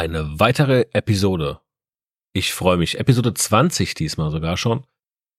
Eine weitere Episode. Ich freue mich. Episode 20 diesmal sogar schon.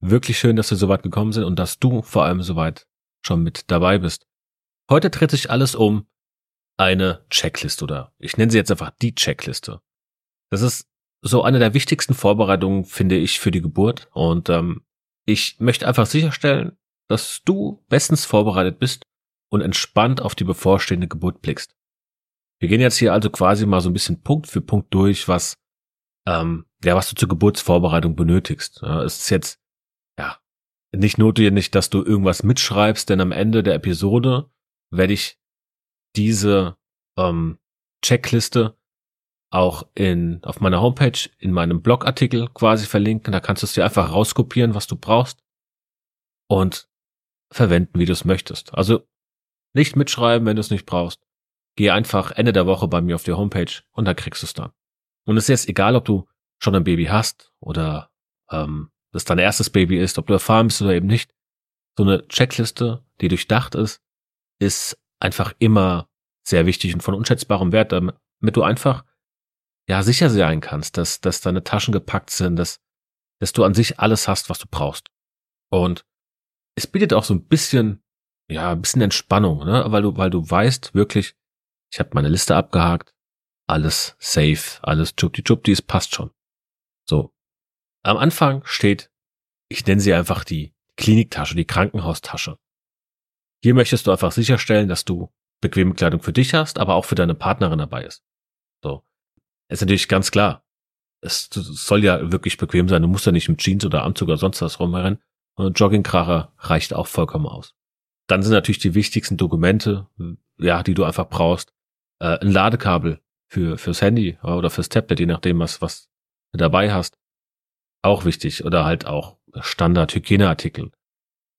Wirklich schön, dass wir so weit gekommen sind und dass du vor allem so weit schon mit dabei bist. Heute dreht sich alles um eine Checkliste oder ich nenne sie jetzt einfach die Checkliste. Das ist so eine der wichtigsten Vorbereitungen, finde ich, für die Geburt. Und ähm, ich möchte einfach sicherstellen, dass du bestens vorbereitet bist und entspannt auf die bevorstehende Geburt blickst. Wir gehen jetzt hier also quasi mal so ein bisschen Punkt für Punkt durch, was ähm, ja, was du zur Geburtsvorbereitung benötigst. Ja, es ist jetzt ja nicht notwendig, dass du irgendwas mitschreibst, denn am Ende der Episode werde ich diese ähm, Checkliste auch in auf meiner Homepage in meinem Blogartikel quasi verlinken. Da kannst du es dir einfach rauskopieren, was du brauchst und verwenden, wie du es möchtest. Also nicht mitschreiben, wenn du es nicht brauchst geh einfach Ende der Woche bei mir auf die Homepage und da kriegst du es dann. Und es ist jetzt egal, ob du schon ein Baby hast oder ähm, das dein erstes Baby ist, ob du erfahren bist oder eben nicht. So eine Checkliste, die durchdacht ist, ist einfach immer sehr wichtig und von unschätzbarem Wert, damit du einfach ja sicher sein kannst, dass, dass deine Taschen gepackt sind, dass, dass du an sich alles hast, was du brauchst. Und es bietet auch so ein bisschen, ja, ein bisschen Entspannung, ne? weil du, weil du weißt wirklich, ich habe meine Liste abgehakt. Alles safe, alles chupti es passt schon. So. Am Anfang steht, ich nenne sie einfach die Kliniktasche, die Krankenhaustasche. Hier möchtest du einfach sicherstellen, dass du bequeme Kleidung für dich hast, aber auch für deine Partnerin dabei ist. So. Ist natürlich ganz klar. Es soll ja wirklich bequem sein. Du musst ja nicht mit Jeans oder Anzug oder sonst was rumrennen. Und Joggingkracher reicht auch vollkommen aus. Dann sind natürlich die wichtigsten Dokumente, ja, die du einfach brauchst äh, ein Ladekabel für fürs Handy oder fürs Tablet, je nachdem, was, was du dabei hast. Auch wichtig. Oder halt auch Standard-Hygieneartikel.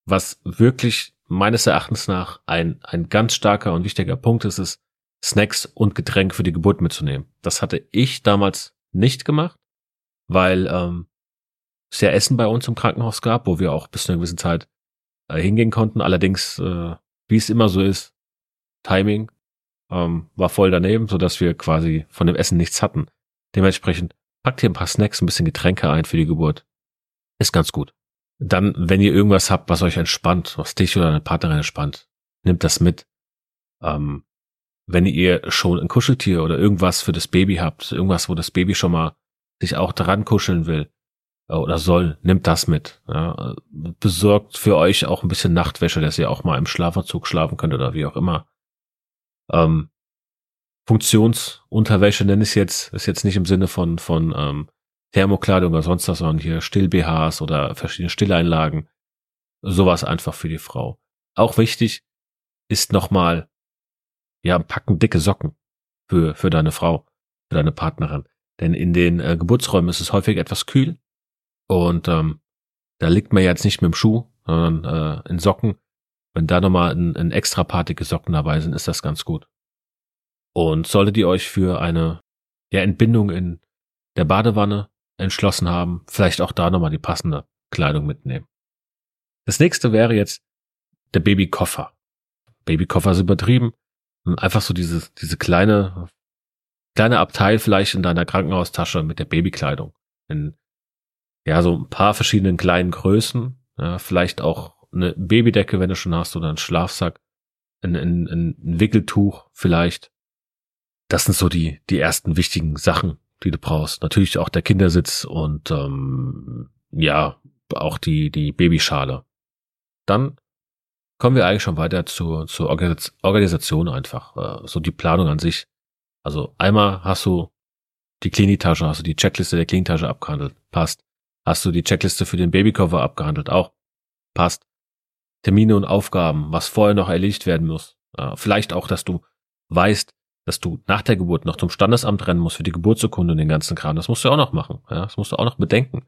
Was wirklich meines Erachtens nach ein, ein ganz starker und wichtiger Punkt ist, ist, Snacks und Getränk für die Geburt mitzunehmen. Das hatte ich damals nicht gemacht, weil ähm, es ja Essen bei uns im Krankenhaus gab, wo wir auch bis zu einer gewissen Zeit äh, hingehen konnten. Allerdings, äh, wie es immer so ist, Timing ähm, war voll daneben, so dass wir quasi von dem Essen nichts hatten. Dementsprechend packt ihr ein paar Snacks, ein bisschen Getränke ein für die Geburt. Ist ganz gut. Dann, wenn ihr irgendwas habt, was euch entspannt, was dich oder deine Partnerin entspannt, nimmt das mit. Ähm, wenn ihr schon ein Kuscheltier oder irgendwas für das Baby habt, irgendwas, wo das Baby schon mal sich auch dran kuscheln will äh, oder soll, nimmt das mit. Ja. Besorgt für euch auch ein bisschen Nachtwäsche, dass ihr auch mal im Schlafanzug schlafen könnt oder wie auch immer ähm, Funktionsunterwäsche nenne ich es jetzt, ist jetzt nicht im Sinne von, von ähm, Thermokleidung oder sonst was, sondern hier Still-BHs oder verschiedene Stilleinlagen. Sowas einfach für die Frau. Auch wichtig ist nochmal, ja, packen dicke Socken für, für deine Frau, für deine Partnerin. Denn in den äh, Geburtsräumen ist es häufig etwas kühl und ähm, da liegt man jetzt nicht mit dem Schuh, sondern äh, in Socken wenn da nochmal ein, ein extra partige Socken dabei sind, ist das ganz gut. Und solltet ihr euch für eine ja, Entbindung in der Badewanne entschlossen haben, vielleicht auch da nochmal die passende Kleidung mitnehmen. Das nächste wäre jetzt der Babykoffer. Babykoffer ist übertrieben. Einfach so diese, diese kleine, kleine Abteil vielleicht in deiner Krankenhaustasche mit der Babykleidung. In, ja, so ein paar verschiedenen kleinen Größen. Ja, vielleicht auch eine Babydecke, wenn du schon hast, oder einen Schlafsack, ein, ein, ein Wickeltuch vielleicht. Das sind so die, die ersten wichtigen Sachen, die du brauchst. Natürlich auch der Kindersitz und ähm, ja, auch die, die Babyschale. Dann kommen wir eigentlich schon weiter zur, zur Organisation einfach, äh, so die Planung an sich. Also einmal hast du die Kliniktasche, hast du die Checkliste der Kliniktasche abgehandelt, passt. Hast du die Checkliste für den Babycover abgehandelt, auch passt. Termine und Aufgaben, was vorher noch erledigt werden muss. Vielleicht auch, dass du weißt, dass du nach der Geburt noch zum Standesamt rennen musst für die Geburtsurkunde und den ganzen Kram. Das musst du auch noch machen. Ja, das musst du auch noch bedenken.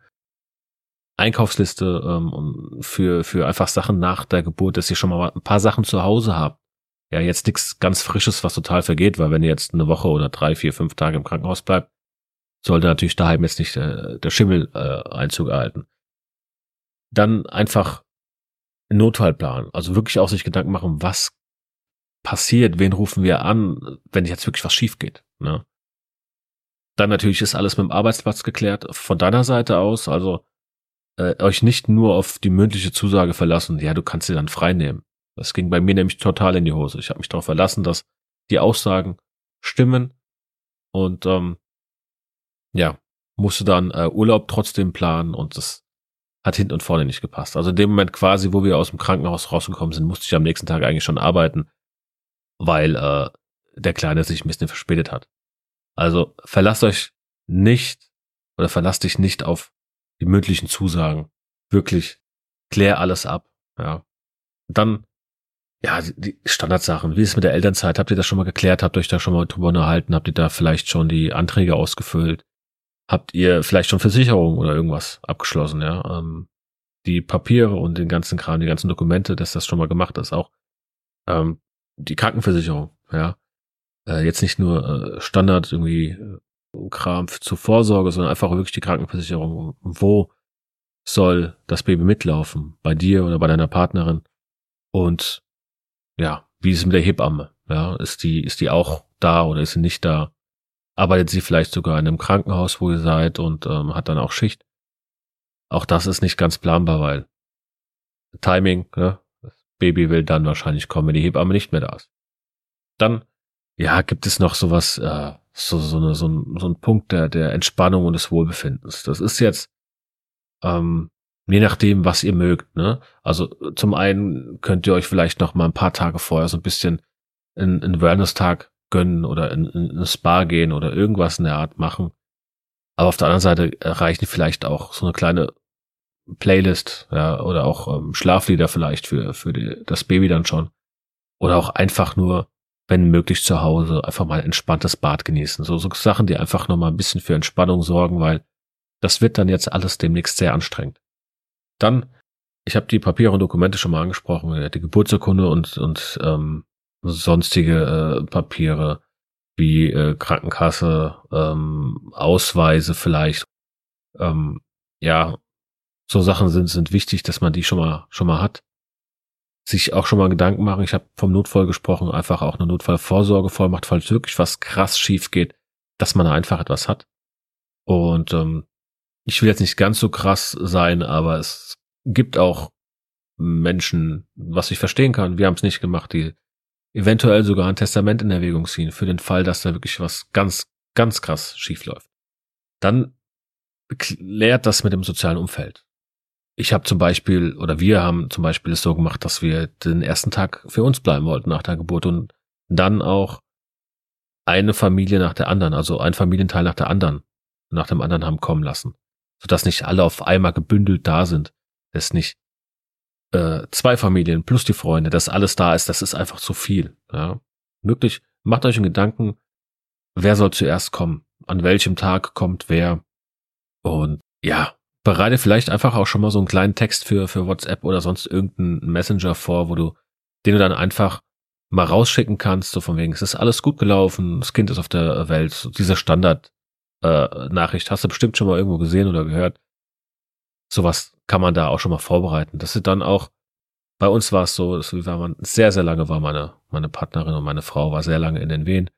Einkaufsliste ähm, für, für einfach Sachen nach der Geburt, dass ihr schon mal ein paar Sachen zu Hause habt. Ja, jetzt nichts ganz Frisches, was total vergeht, weil wenn ihr jetzt eine Woche oder drei, vier, fünf Tage im Krankenhaus bleibt, sollte natürlich daheim jetzt nicht äh, der Schimmel äh, Einzug erhalten. Dann einfach Notfallplan, also wirklich auch sich Gedanken machen, was passiert, wen rufen wir an, wenn jetzt wirklich was schief geht. Ne? Dann natürlich ist alles mit dem Arbeitsplatz geklärt, von deiner Seite aus, also äh, euch nicht nur auf die mündliche Zusage verlassen, ja, du kannst sie dann frei nehmen. Das ging bei mir nämlich total in die Hose. Ich habe mich darauf verlassen, dass die Aussagen stimmen und ähm, ja, musste dann äh, Urlaub trotzdem planen und das hat hinten und vorne nicht gepasst. Also in dem Moment quasi, wo wir aus dem Krankenhaus rausgekommen sind, musste ich am nächsten Tag eigentlich schon arbeiten, weil äh, der Kleine sich ein bisschen verspätet hat. Also verlasst euch nicht oder verlasst dich nicht auf die mündlichen Zusagen. Wirklich, klär alles ab. Ja. dann, ja, die Standardsachen. Wie ist es mit der Elternzeit? Habt ihr das schon mal geklärt? Habt ihr euch da schon mal drüber unterhalten? Habt ihr da vielleicht schon die Anträge ausgefüllt? Habt ihr vielleicht schon Versicherung oder irgendwas abgeschlossen? Ja, ähm, die Papiere und den ganzen Kram, die ganzen Dokumente, dass das schon mal gemacht ist. Auch ähm, die Krankenversicherung. Ja, äh, jetzt nicht nur äh, Standard irgendwie äh, Kram zur Vorsorge, sondern einfach wirklich die Krankenversicherung. Wo soll das Baby mitlaufen? Bei dir oder bei deiner Partnerin? Und ja, wie ist es mit der Hebamme? Ja, ist die, ist die auch da oder ist sie nicht da? Arbeitet sie vielleicht sogar in einem Krankenhaus, wo ihr seid und ähm, hat dann auch Schicht? Auch das ist nicht ganz planbar, weil Timing, ne? Das Baby will dann wahrscheinlich kommen, wenn die Hebamme nicht mehr da ist. Dann, ja, gibt es noch sowas, äh, so, so, eine, so, ein, so ein Punkt der, der Entspannung und des Wohlbefindens. Das ist jetzt, ähm, je nachdem, was ihr mögt, ne? Also zum einen könnt ihr euch vielleicht noch mal ein paar Tage vorher so ein bisschen einen, einen Wellness-Tag gönnen oder in, in ein Spa gehen oder irgendwas in der Art machen. Aber auf der anderen Seite reichen vielleicht auch so eine kleine Playlist, ja, oder auch ähm, Schlaflieder vielleicht für, für die, das Baby dann schon. Oder auch einfach nur wenn möglich zu Hause, einfach mal ein entspanntes Bad genießen. So, so Sachen, die einfach nochmal ein bisschen für Entspannung sorgen, weil das wird dann jetzt alles demnächst sehr anstrengend. Dann, ich habe die Papiere und Dokumente schon mal angesprochen, die Geburtsurkunde und, und ähm, sonstige äh, Papiere wie äh, Krankenkasse, ähm, Ausweise vielleicht. Ähm, ja, so Sachen sind, sind wichtig, dass man die schon mal, schon mal hat sich auch schon mal Gedanken machen. Ich habe vom Notfall gesprochen, einfach auch eine Notfallvorsorgevollmacht, falls wirklich was krass schief geht, dass man einfach etwas hat. Und ähm, ich will jetzt nicht ganz so krass sein, aber es gibt auch Menschen, was ich verstehen kann, wir haben es nicht gemacht, die eventuell sogar ein Testament in Erwägung ziehen, für den Fall, dass da wirklich was ganz, ganz krass schief läuft. Dann klärt das mit dem sozialen Umfeld ich habe zum Beispiel, oder wir haben zum Beispiel es so gemacht, dass wir den ersten Tag für uns bleiben wollten nach der Geburt und dann auch eine Familie nach der anderen, also ein Familienteil nach der anderen, nach dem anderen haben kommen lassen. Sodass nicht alle auf einmal gebündelt da sind. Dass nicht äh, zwei Familien plus die Freunde, dass alles da ist, das ist einfach zu viel. Ja. Möglich, macht euch einen Gedanken, wer soll zuerst kommen, an welchem Tag kommt wer. Und ja, bereite vielleicht einfach auch schon mal so einen kleinen Text für, für WhatsApp oder sonst irgendeinen Messenger vor, wo du, den du dann einfach mal rausschicken kannst, so von wegen, es ist alles gut gelaufen, das Kind ist auf der Welt, so diese Standard äh, Nachricht hast du bestimmt schon mal irgendwo gesehen oder gehört. Sowas kann man da auch schon mal vorbereiten. Das ist dann auch, bei uns war es so, dass wir waren sehr, sehr lange war meine, meine Partnerin und meine Frau war sehr lange in den Wehen.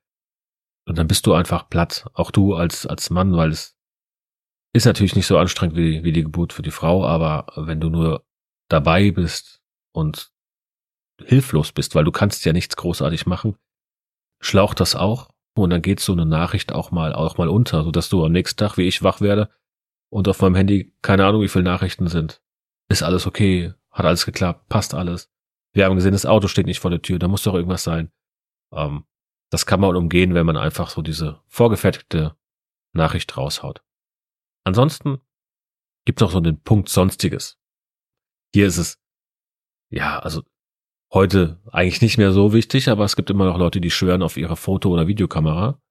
Und dann bist du einfach platt, auch du als, als Mann, weil es ist natürlich nicht so anstrengend wie, wie die Geburt für die Frau, aber wenn du nur dabei bist und hilflos bist, weil du kannst ja nichts großartig machen, schlaucht das auch. Und dann geht so eine Nachricht auch mal, auch mal unter, so dass du am nächsten Tag, wie ich wach werde und auf meinem Handy keine Ahnung, wie viele Nachrichten sind. Ist alles okay? Hat alles geklappt? Passt alles? Wir haben gesehen, das Auto steht nicht vor der Tür, da muss doch irgendwas sein. Ähm, das kann man umgehen, wenn man einfach so diese vorgefertigte Nachricht raushaut. Ansonsten gibt es noch so den Punkt Sonstiges. Hier ist es, ja, also heute eigentlich nicht mehr so wichtig, aber es gibt immer noch Leute, die schwören auf ihre Foto- oder Videokamera.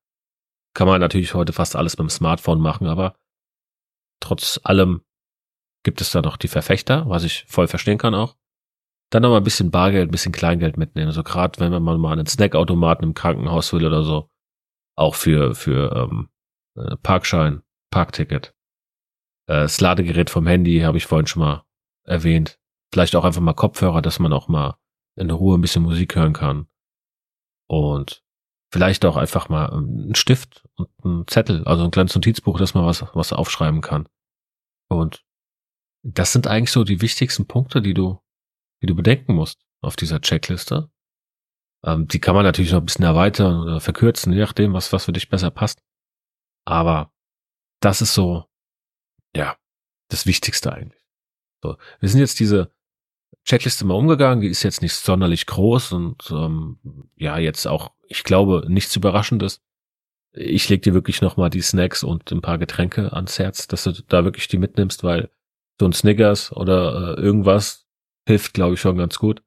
Kann man natürlich heute fast alles beim Smartphone machen, aber trotz allem gibt es da noch die Verfechter, was ich voll verstehen kann auch. Dann noch mal ein bisschen Bargeld, ein bisschen Kleingeld mitnehmen. Also gerade wenn man mal einen Snackautomaten im Krankenhaus will oder so. Auch für, für ähm, äh, Parkschein, Parkticket. Äh, das Ladegerät vom Handy habe ich vorhin schon mal erwähnt. Vielleicht auch einfach mal Kopfhörer, dass man auch mal in Ruhe ein bisschen Musik hören kann. Und vielleicht auch einfach mal einen Stift und einen Zettel, also ein kleines Notizbuch, dass man was, was aufschreiben kann. Und das sind eigentlich so die wichtigsten Punkte, die du, die du bedenken musst auf dieser Checkliste. Ähm, die kann man natürlich noch ein bisschen erweitern oder verkürzen, je nachdem, was, was für dich besser passt. Aber das ist so, ja, das Wichtigste eigentlich. So, wir sind jetzt diese Checkliste mal umgegangen, die ist jetzt nicht sonderlich groß und ähm, ja, jetzt auch, ich glaube, nichts Überraschendes. Ich leg dir wirklich nochmal die Snacks und ein paar Getränke ans Herz, dass du da wirklich die mitnimmst, weil so ein Snickers oder äh, irgendwas hilft, glaube ich, schon ganz gut.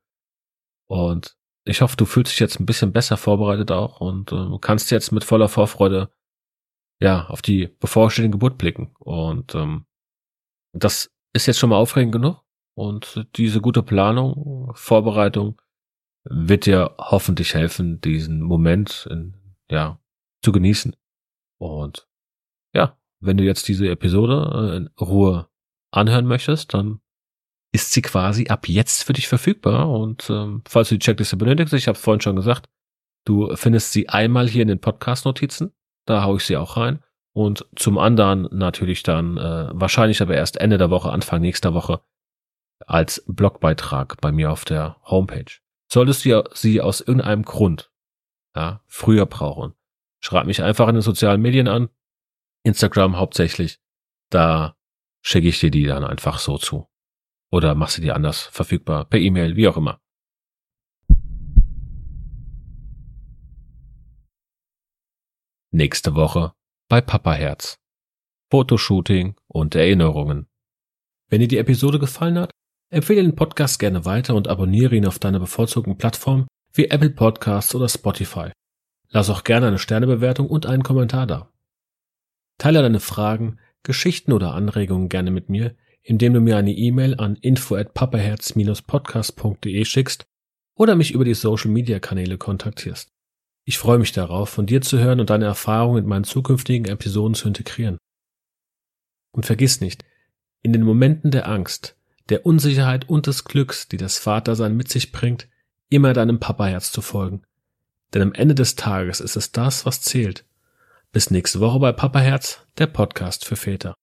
Und ich hoffe, du fühlst dich jetzt ein bisschen besser vorbereitet auch und äh, kannst jetzt mit voller Vorfreude ja auf die bevorstehende Geburt blicken. Und ähm, das ist jetzt schon mal aufregend genug. Und diese gute Planung, Vorbereitung wird dir hoffentlich helfen, diesen Moment in, ja zu genießen. Und ja, wenn du jetzt diese Episode äh, in Ruhe anhören möchtest, dann ist sie quasi ab jetzt für dich verfügbar. Und ähm, falls du die Checkliste benötigst, ich habe vorhin schon gesagt, du findest sie einmal hier in den Podcast-Notizen. Da hau ich sie auch rein. Und zum anderen natürlich dann äh, wahrscheinlich aber erst Ende der Woche, Anfang nächster Woche als Blogbeitrag bei mir auf der Homepage. Solltest du sie aus irgendeinem Grund ja, früher brauchen, schreib mich einfach in den sozialen Medien an, Instagram hauptsächlich. Da schicke ich dir die dann einfach so zu. Oder machst du die anders verfügbar, per E-Mail, wie auch immer. Nächste Woche bei Papa Herz. Fotoshooting und Erinnerungen. Wenn dir die Episode gefallen hat, empfehle den Podcast gerne weiter und abonniere ihn auf deiner bevorzugten Plattform wie Apple Podcasts oder Spotify. Lass auch gerne eine Sternebewertung und einen Kommentar da. Teile deine Fragen, Geschichten oder Anregungen gerne mit mir, indem du mir eine E-Mail an info@papaherz-podcast.de schickst oder mich über die Social Media Kanäle kontaktierst. Ich freue mich darauf, von dir zu hören und deine Erfahrungen in meinen zukünftigen Episoden zu integrieren. Und vergiss nicht, in den Momenten der Angst, der Unsicherheit und des Glücks, die das Vatersein mit sich bringt, immer deinem Papaherz zu folgen. Denn am Ende des Tages ist es das, was zählt. Bis nächste Woche bei Papaherz, der Podcast für Väter.